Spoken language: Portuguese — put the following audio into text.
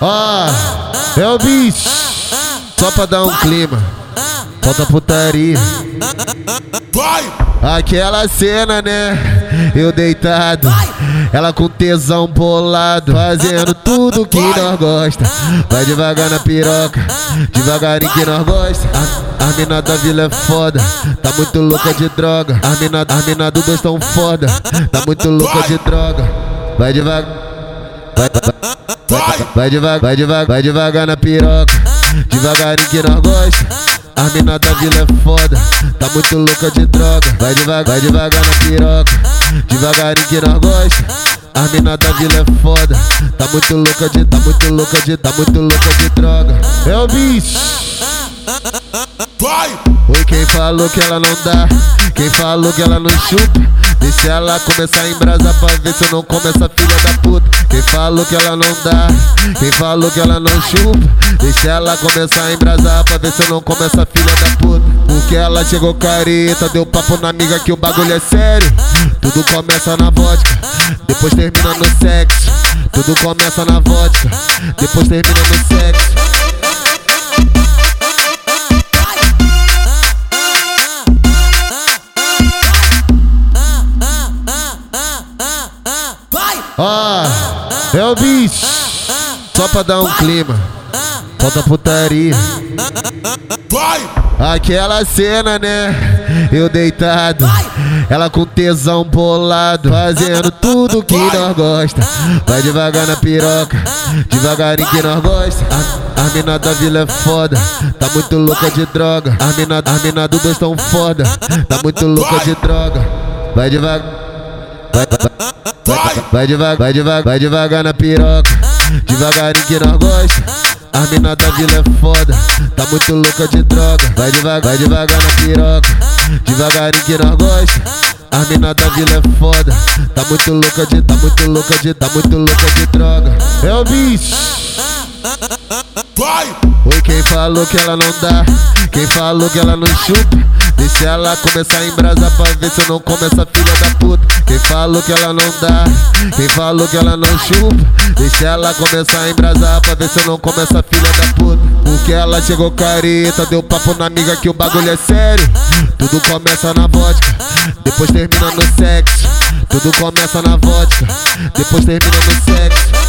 Ó, é o bicho, só pra dar um clima. Falta putaria. Aquela cena, né? Eu deitado, ela com tesão bolado, fazendo tudo que nós gosta. Vai devagar na piroca, devagarinho que nós gosta. A, mina da vila é foda, tá muito louca de droga. A mina, a mina do dois tão foda, tá muito louca de droga. Vai devagar. Vai, vai, vai devagar, vai devagar, vai devagar na piroca. Devagarinho que nós gosta. A mina da vila é foda, tá muito louca de droga. Vai devagar, vai devagar na piroca. Devagarinho que nós gosta. A mina da vila é foda, tá muito louca de, tá muito louca de, tá muito louca de droga. É o bicho. Oi, quem falou que ela não dá? Quem falou que ela não chupa? Deixa ela começar a embrasar pra ver se eu não come essa filha da puta. Falou que ela não dá? Quem falou que ela não chupa? Deixa ela começar a embrasar pra ver se eu não come essa filha da puta. Porque ela chegou careta, deu papo na amiga que o bagulho é sério. Tudo começa na vodka, depois termina no sexo. Tudo começa na vodka, depois termina no sexo. Ó, é o bicho, só pra dar um clima. Falta putaria. Aquela cena, né? Eu deitado, ela com tesão bolado, fazendo tudo que nós gosta. Vai devagar na piroca, devagarinho que nós gosta. A, a mina da vila é foda, tá muito louca de droga. A mina, a mina do dois tão foda, tá muito louca de droga. Vai devagar. Vai, vai, vai devagar, vai devagar, vai devagar na piroca. Devagarinho que nós gosta. A mina da vila é foda, tá muito louca de droga. Vai devagar, vai devagar na piroca. Devagarinho que nós gosta. A mina da vila é foda, tá muito louca de, tá muito louca de, tá muito louca de droga. É o bicho. Oi, quem falou que ela não dá? Quem falou que ela não chupa? Deixa ela começar a embrasar pra ver se eu não come essa filha da puta. Quem falou que ela não dá? Quem falou que ela não chupa? Deixa ela começar a embrasar pra ver se eu não come essa filha da puta. Porque ela chegou careta, deu papo na amiga que o bagulho é sério. Tudo começa na vodka, depois termina no sexo. Tudo começa na vodka, depois termina no sexo.